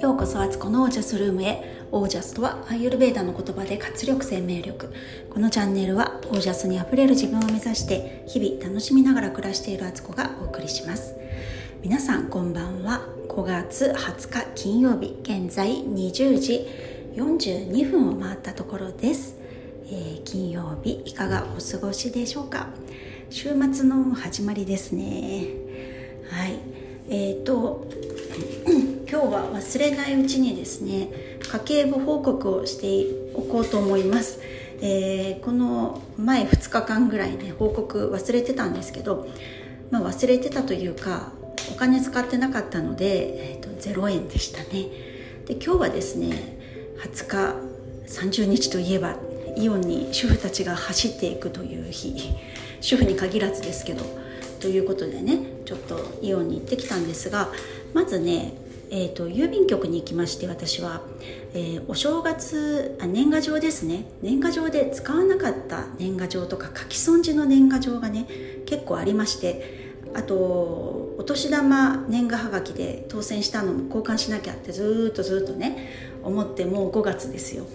ようこそアツコのオージャスルームへ。オージャスとはアイユルベーダの言葉で活力生命力。このチャンネルはオージャスにあふれる自分を目指して日々楽しみながら暮らしているアツコがお送りします。皆さんこんばんは。5月20日金曜日現在20時42分を回ったところです、えー、金曜日いかがお過ごしでしょうか？週末の始まりですね。はい。えーと 今日は忘れないうちにですね家計簿報告をしておこうと思います、えー、この前2日間ぐらいね報告忘れてたんですけど、まあ、忘れてたというかお金使ってなかったので、えーと、0円でしたね。で今日はですね20日30日といえばイオンに主婦たちが走っていくという日。主婦に限らずですけどということでねちょっとイオンに行ってきたんですがまずねえーと、郵便局に行きまして私は、えー、お正月あ年賀状ですね。年賀状で使わなかった年賀状とか書き損じの年賀状がね結構ありましてあとお年玉年賀はがきで当選したのも交換しなきゃってずっとずっとね思ってもう5月ですよ。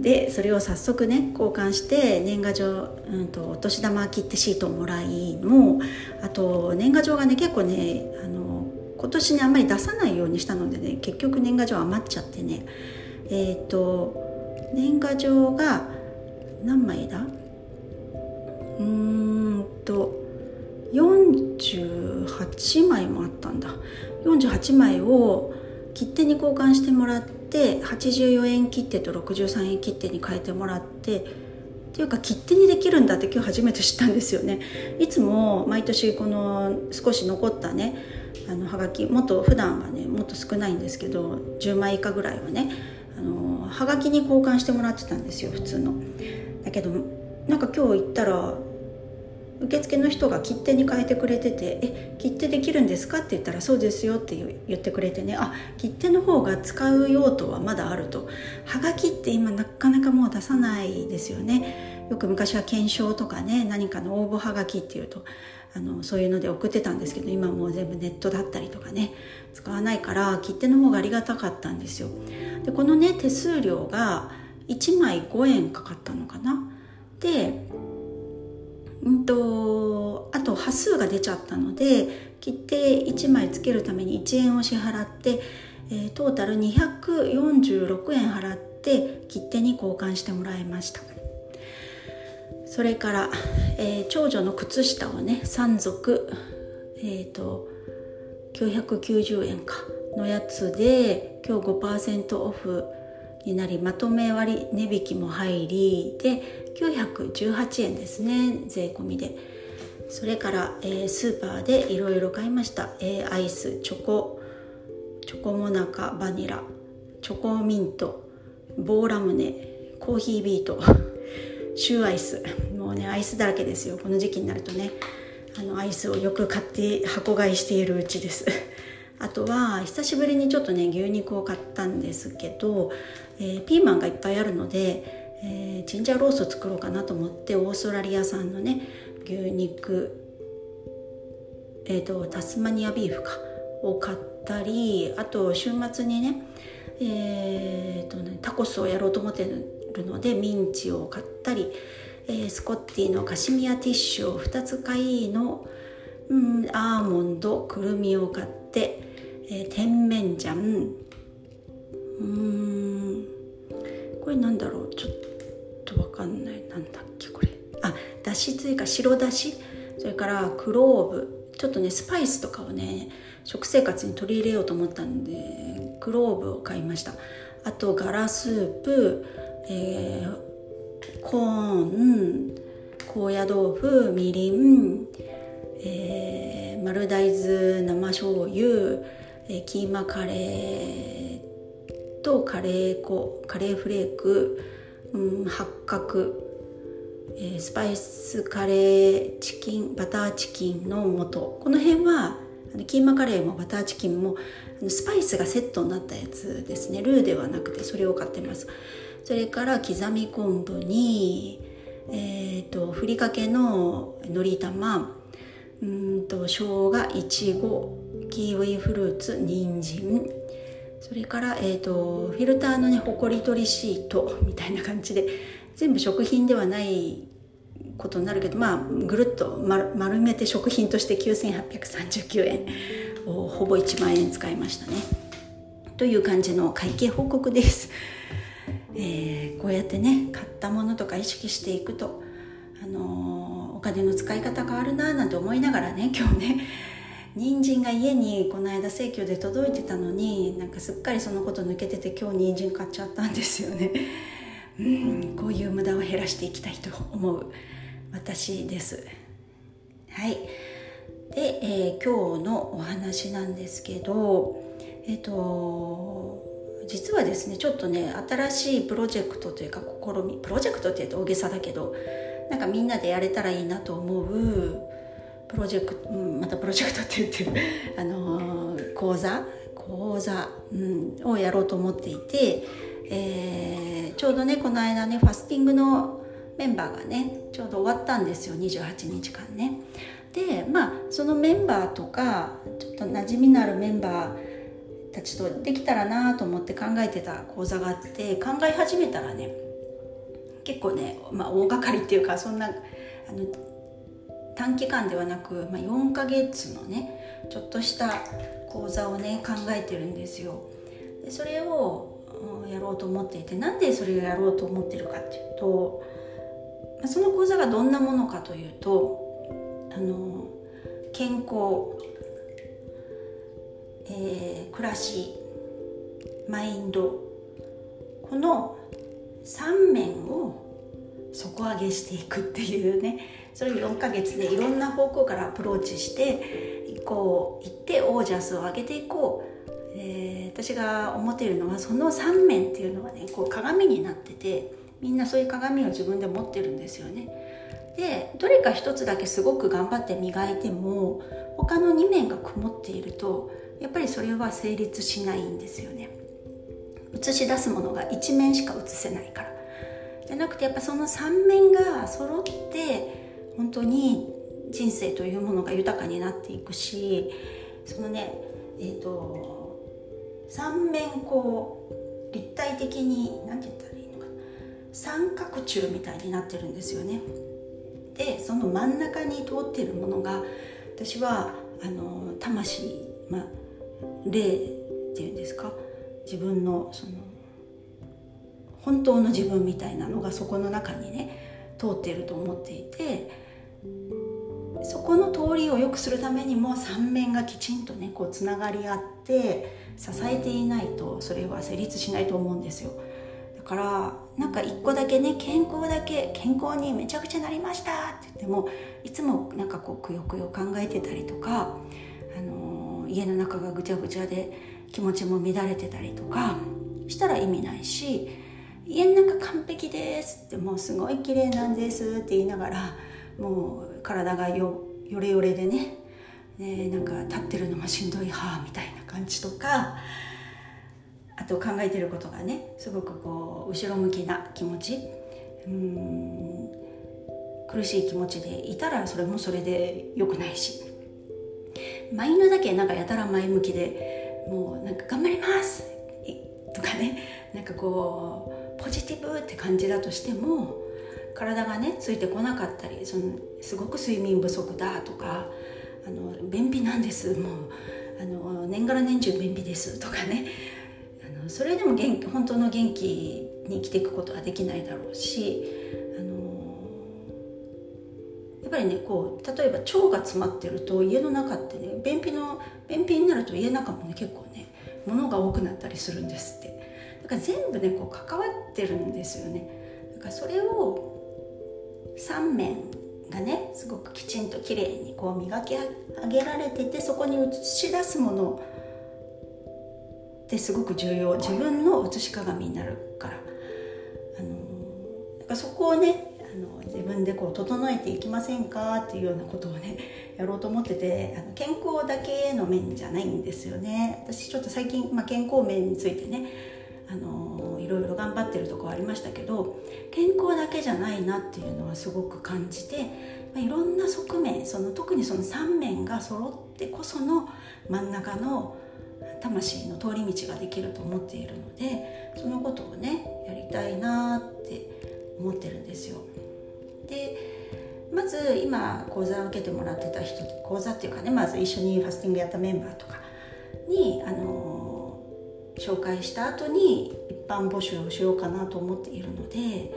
でそれを早速ね交換して年賀状、うんと、お年玉切手シートをもらいのあと年賀状がね結構ねあの今年ねあんまり出さないようにしたのでね結局年賀状余っちゃってねえっ、ー、と年賀状が何枚だ？うーんと48枚もあったんだ。48枚を切手に交換してもらって84円切手と63円切手に変えてもらってっていうか切手にできるんだって今日初めて知ったんですよねいつも毎年この少し残ったねあのはがきもっと普段はねもっと少ないんですけど10枚以下ぐらいはねあのはがきに交換してもらってたんですよ普通の。だけどなんか今日行ったら受付の人が切手に変えてくれてて「え切手できるんですか?」って言ったら「そうですよ」って言ってくれてね。あ切手の方が使う用途はまだあると。はがきって今なかなかもう出さないですよね。よく昔は検証とかね何かの応募はがきっていうとあのそういうので送ってたんですけど今もう全部ネットだったりとかね使わないから切手の方がありがたかったんですよ。でこのね手数料が1枚5円かかったのかな？でうんとあと端数が出ちゃったので切手1枚つけるために1円を支払って、えー、トータル246円払って切手に交換してもらいました。それから、えー、長女の靴下をね3足えっ、ー、と990円かのやつで今日5%オフになりまとめ割値引きも入りで918円ですね税込みで。それから、えー、スーパーでいろいろ買いました、えー、アイスチョコチョコモナカバニラチョコミントボーラムネコーヒービート シューアイス。もうねアイスだらけですよ。この時期になるとね。あのアイスをよく買って箱買いしているうちです。あとは久しぶりにちょっとね牛肉を買ったんですけど、えー、ピーマンがいっぱいあるので、えー、ジンジャーロースを作ろうかなと思ってオーストラリア産のね牛肉えーと、タスマニアビーフかを買ったりあと週末にねえーとねタコスをやろうと思ってるのでミンチを買ったり、えー、スコッティのカシミヤティッシュを2つ買いの、うん、アーモンドくるみを買ったり。て、えー、甜麺醤。うん。これなんだろう？ちょっとわかんない。なんだっけ？これ。あだし追加白だし。それからクローブ。ちょっとねスパイスとかをね食生活に取り入れようと思ったんでクローブを買いました。あとガラスープ。えー、コーン。高野豆腐。みりん、えー、丸大豆生醤油、えー、キーマカレーとカレー粉カレーフレーク、うん、八角、えー、スパイスカレーチキンバターチキンの素。この辺はキーマカレーもバターチキンもスパイスがセットになったやつですね。ルーではなくてそれを買ってます。それから刻み昆布に、えーと、ふりかけののり玉うんと生姜いちごキウイフルーツ人参。それから、えーと、フィルターのねほこり取りシートみたいな感じで全部食品ではないことになるけどまあぐるっと丸丸めて食品として9839円をほぼ1万円使いましたね。という感じの会計報告です、えー、こうやってね買ったものとか意識していくとあのー、金の使い方変わるななんて思いながらね今日ね人参が家にこの間生協で届いてたのになんかすっかりそのこと抜けてて今日人参買っちゃったんですよね。うんこういう無駄を減らしていきたいと思う。私です。はい。で、えー、今日のお話なんですけどえっ、ー、と実はですねちょっとね新しいプロジェクトというか試みプロジェクトって言うと大げさだけどなんかみんなでやれたらいいなと思うプロジェクト、うん、またプロジェクトって言ってる あの講座講座、うん、をやろうと思っていて、えー、ちょうどねこの間ねファスティングのメンバーがねちょうど終わったんですよ28日間ね。でまあそのメンバーとかちょっと馴染みのあるメンバーたちとできたらなと思って考えてた講座があって考え始めたらね結構ね、まあ、大掛かりっていうかそんなあの短期間ではなく、まあ、4ヶ月のねちょっとした講座をね考えてるんですよ。でそれをやろうと思っていてなんでそれをやろうと思ってるかっていうと、まあ、その講座がどんなものかというとあの健康、えー、暮らしマインドこの3面を底上げしていくっていうねそれを4ヶ月でいろんな方向からアプローチしてこう行ってオージャスを上げていこう、えー、私が思っているのはその3面っていうのはねこう鏡になっててみんなそういう鏡を自分で持ってるんですよね。でどれか一つだけすごく頑張って磨いても他の2面が曇っているとやっぱりそれは成立しないんですよね。映し出すものが1面しか映せないから。じゃなくてやっぱその3面が揃って本当に人生というものが豊かになっていくしそのねえっ、ー、と三面こう立体的に何て言ったらいいのかな三角柱みたいになってるんですよね。でその真ん中に通ってるものが私はあの魂、まあ、霊っていうんですか？自分のその本当の自分みたいなのがそこの中にね通っていると思っていてそこの通りを良くするためにも三面がきちんとねこうつながり合って支えていないとそれは成立しないと思うんですよ。だからなんか一個だけね健康だけ健康にめちゃくちゃなりましたって言ってもいつもなんかこうくよくよ考えてたりとか、あのー、家の中がぐちゃぐちゃで気持ちも乱れてたりとかしたら意味ないし家の中完璧ですってもうすごい綺麗なんですって言いながらもう体がよよれよれでねねなんか立ってるのもしんどいはみたいな感じとかあと考えてることがねすごくこう後ろ向きな気持ちうん苦しい気持ちでいたらそれもそれで良くないし。マインドだけなんかやたら前向きでもうなんか頑張ります！とかねなんかこうポジティブって感じだとしても体がねついてこなかったりそのすごく睡眠不足だとかあの便秘なんです。もうあの年がら年中便秘です。とかね。あのそれでも元気本当の元気に生きていくことはできないだろうしぱりねこう例えば腸が詰まってると家の中ってね便秘の便秘になると家の中もね結構ね物が多くなったりするんですって。だから全部ねこう関わってるんですよね。だからそれを3面がねすごくきちんときれいにこう磨き上げられててそこに映し出すものってすごく重要。自分の写し鏡になるから、あのだからそこをねあの自分でこう整えていきませんかっていうようなことをね やろうと思っててあの健康だけの面じゃないんですよね私ちょっと最近、まあ、健康面についてねあのいろいろ頑張ってるとこありましたけど健康だけじゃないなっていうのはすごく感じてまあ、いろんな側面その特にその3面が揃ってこその真ん中の魂の通り道ができると思っているのでそのことをねやりたいなって思ってるんですよ。でまず今講座を受けてもらってた人講座っていうかねまず一緒にファスティングやったメンバーとかにあの紹介した後に一般募集をしようかなと思っているので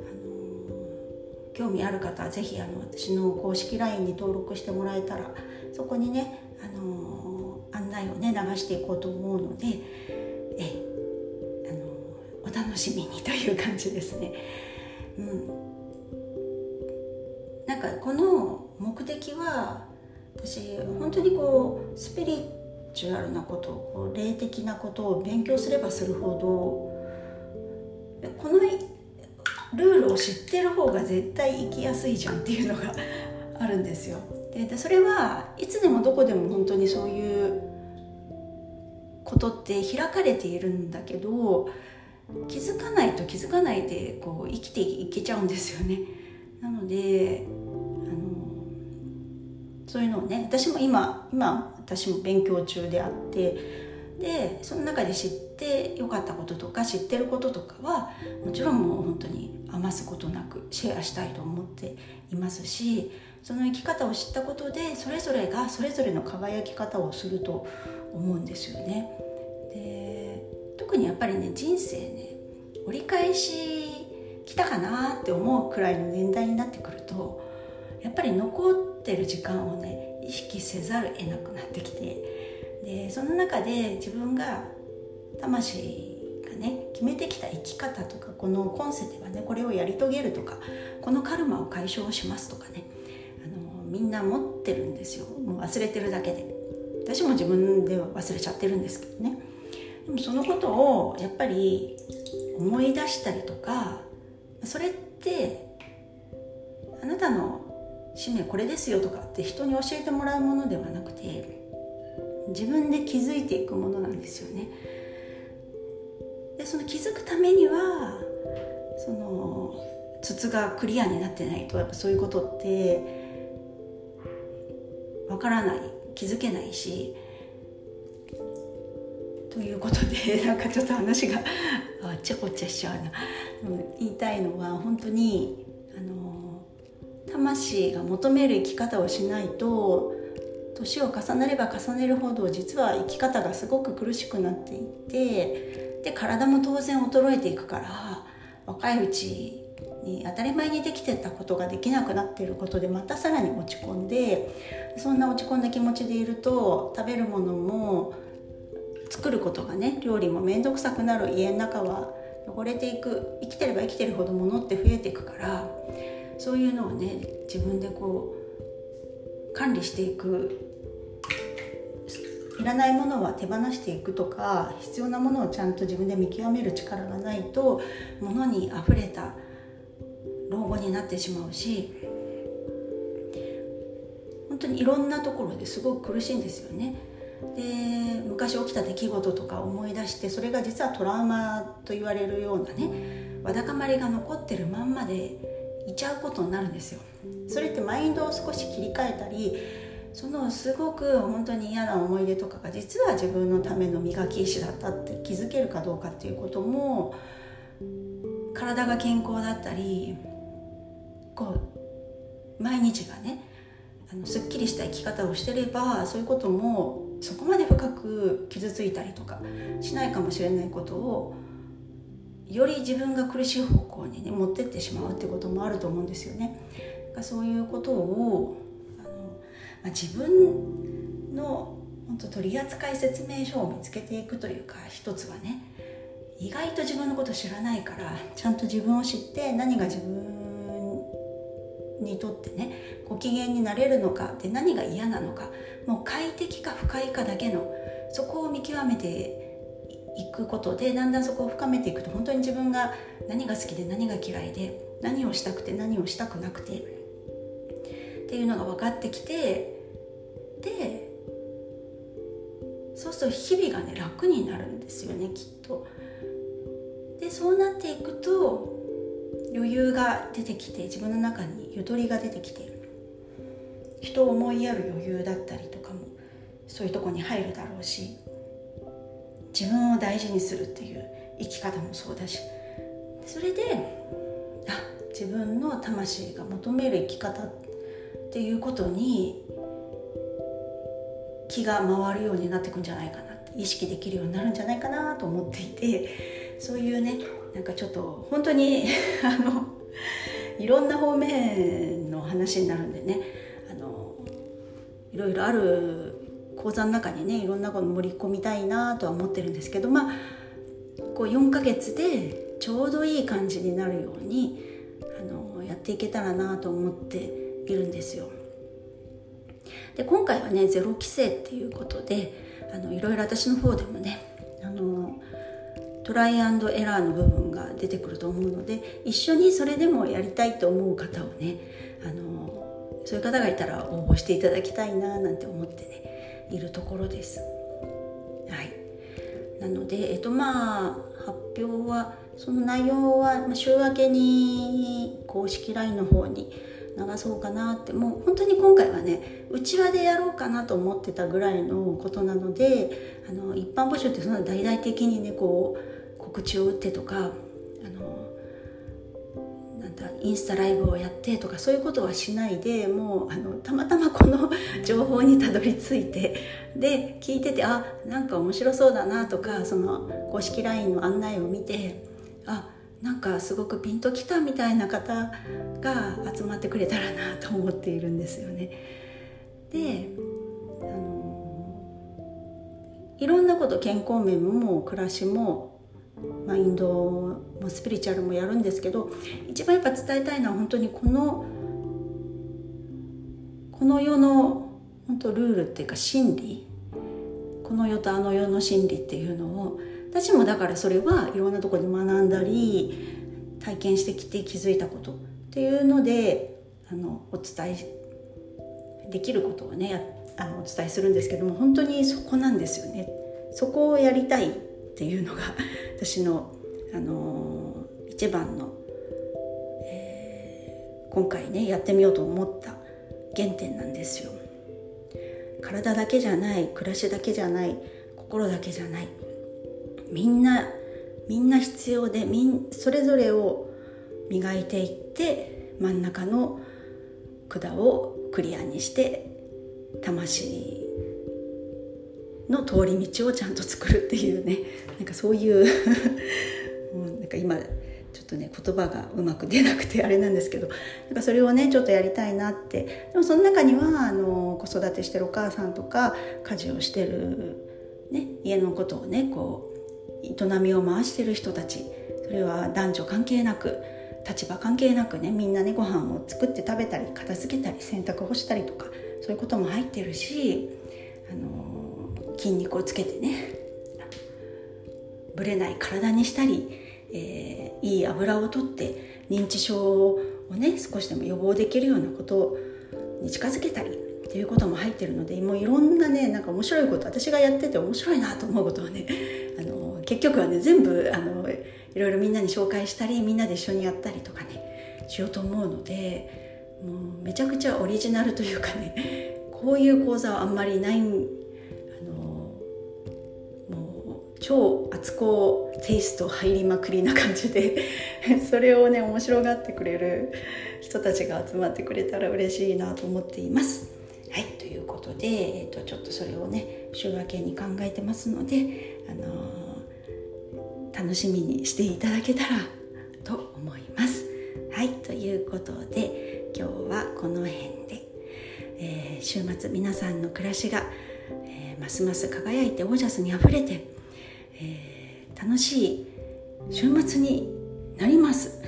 あの興味ある方は是非あの私の公式 LINE に登録してもらえたらそこにねあの案内をね流していこうと思うのでえあのお楽しみにという感じですね。うん、なんかこの目的は私本当にこうスピリチュアルなことこう霊的なことを勉強すればするほどこのルールを知ってる方が絶対生きやすいじゃんっていうのがあるんですよ。でそれはいつでもどこでも本当にそういうことって開かれているんだけど気づかないと気づかないでこう生きていけちゃうんですよね。なのであのそういうのをね私も今今私も勉強中であってでその中で知ってよかったこととか知ってることとかはもちろんもう本当に余すことなくシェアしたいと思っていますしその生き方を知ったことでそれぞれがそれぞれの輝き方をすると思うんですよね。で特にやっぱりね人生ね折り返し来たかなって思うくらいの年代になってくるとやっぱり残ってる時間をね意識せざるを得なくなってきてでその中で自分が魂がね決めてきた生き方とかこの今世ではねこれをやり遂げるとかこのカルマを解消しますとかねあのみんな持ってるんですよ。もう忘れてるだけで。私も自分では忘れちゃってるんですけどね。でもそのことをやっぱり思い出したりとかそれってあなたの使命これですよとかって人に教えてもらうものではなくて自分で気づいていくものなんですよね。でその気づくためにはその筒がクリアになってないとやっぱそういうことってわからない気づけないしということで なんかちょっと話があちゃこちゃしちゃうな言いたいのは本当にあの魂が求める生き方をしないと年を重ねれば重ねるほど実は生き方がすごく苦しくなっていってで体も当然衰えていくから若いうちに当たり前にできてたことができなくなっていることでまたさらに落ち込んでそんな落ち込んだ気持ちでいると食べるものも作ることがね料理も面倒くさくなる家の中は汚れていく生きてれば生きてるほど物って増えていくからそういうのをね自分でこう管理していくいらないものは手放していくとか必要なものをちゃんと自分で見極める力がないと物にあふれた老後になってしまうし本当にいろんなところですごく苦しいんですよね。で昔起きた出来事とか思い出してそれが実はトラウマと言われるようなねわだかまりが残ってるまんまでいちゃうことになるんですよ。それってマインドを少し切り替えたりそのすごく本当に嫌な思い出とかが実は自分のための磨き石だったって気づけるかどうかっていうことも体が健康だったりこう毎日がねあのすっきりした生き方をしてればそういうこともそこまで深く傷ついたりとかしないかもしれないことをより自分が苦しい方向にね持ってってしまうってこともあると思うんですよね。そういうことをあの、まあ、自分の本当取扱説明書を見つけていくというか一つはね意外と自分のこと知らないからちゃんと自分を知って何が自分にとってねご機嫌になれるのかで何が嫌なのかもう快適か不快かだけのそこを見極めていくことでだんだんそこを深めていくと本当に自分が何が好きで何が嫌いで何をしたくて何をしたくなくてっていうのが分かってきてでそうすると日々がね楽になるんですよねきっと。でそうなっていくと余裕が出てきて自分の中にゆとりが出てきて人を思いやる余裕だったりとかもそういうとこに入るだろうし自分を大事にするっていう生き方もそうだしそれであ自分の魂が求める生き方っていうことに気が回るようになってくんじゃないかなって意識できるようになるんじゃないかなと思っていてそういうねなんかちょっと本当に あのいろんな方面の話になるんでねあのいろいろある講座の中にねいろんなこと盛り込みたいなとは思ってるんですけどまあこう4ヶ月でちょうどいい感じになるようにあのやっていけたらなと思っているんですよ。で今回はねゼロ規制っていうことであのいろいろ私の方でもねあのトライアンドエラーの部分が出てくると思うので一緒にそれでもやりたいと思う方をねあのそういう方がいたら応募していただきたいななんて思ってねいるところです。はい、なので、えっとまあ、発表はその内容は週明けに公式 LINE の方に流そうかなってもう本当に今回はねうちわでやろうかなと思ってたぐらいのことなのであの一般募集ってそんな大々的にねこう告知を打ってとかあのなんだインスタライブをやってとかそういうことはしないでもうあのたまたまこの 情報にたどり着いてで聞いててあなんか面白そうだなとかその公式 LINE の案内を見てあなんかすごくピンときたみたいな方が集まってくれたらなと思っているんですよね。であのいろんなこと健康面も暮らしもマインドもスピリチュアルもやるんですけど一番やっぱ伝えたいのは本当にこのこの世の本当ルールっていうか真理。この世とあの世の真理っていうのを私もだからそれはいろんなとこで学んだり体験してきて気づいたことっていうのであのお伝えできることをねあのお伝えするんですけども本当にそこなんですよね。そこをやりたい。っていうのが私の、あの一番の、えー、今回ねやってみようと思った原点なんですよ。体だけじゃない暮らしだけじゃない心だけじゃない。みんなみんな必要でみんそれぞれを磨いていって真ん中の管をクリアにして魂の通り道をちゃんと作るっていうね。なんかそういう もうなんか今ちょっとね言葉がうまく出なくてあれなんですけど。なんかそれをねちょっとやりたいなって。でもその中にはあの子育てしてるお母さんとか家事をしてる、ね、家のことをねこう営みを回してる人たち。それは男女関係なく立場関係なくねみんなねご飯を作って食べたり片付けたり洗濯干したりとかそういうことも入ってるし、あの筋肉をつけてねぶれない体にしたり、えー、いい油をとって認知症をね少しでも予防できるようなことに近づけたりっていうことも入ってるのでもういろんなねなんか面白いこと私がやってて面白いなと思うことはねあの結局はね全部あのいろいろみんなに紹介したりみんなで一緒にやったりとかねしようと思うのでもうめちゃくちゃオリジナルというかねこういう講座はあんまりないあ超厚子テイスト入りまくりな感じで それをね面白がってくれる人たちが集まってくれたら嬉しいなと思っています。はいということで、えーと、とちょっとそれをね週明けに考えてますので、あのー楽しみにしていただけたらと思います。はいということで今日はこの辺で、えー、週末皆さんの暮らしが、えー、ますます輝いてオージャスにあふれて、えー、楽しい週末になります。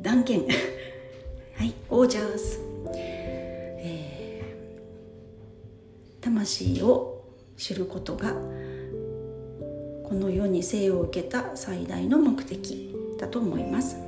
断言。はい。オージャス、えー、魂を知ることがこの世に生を受けた最大の目的だと思います。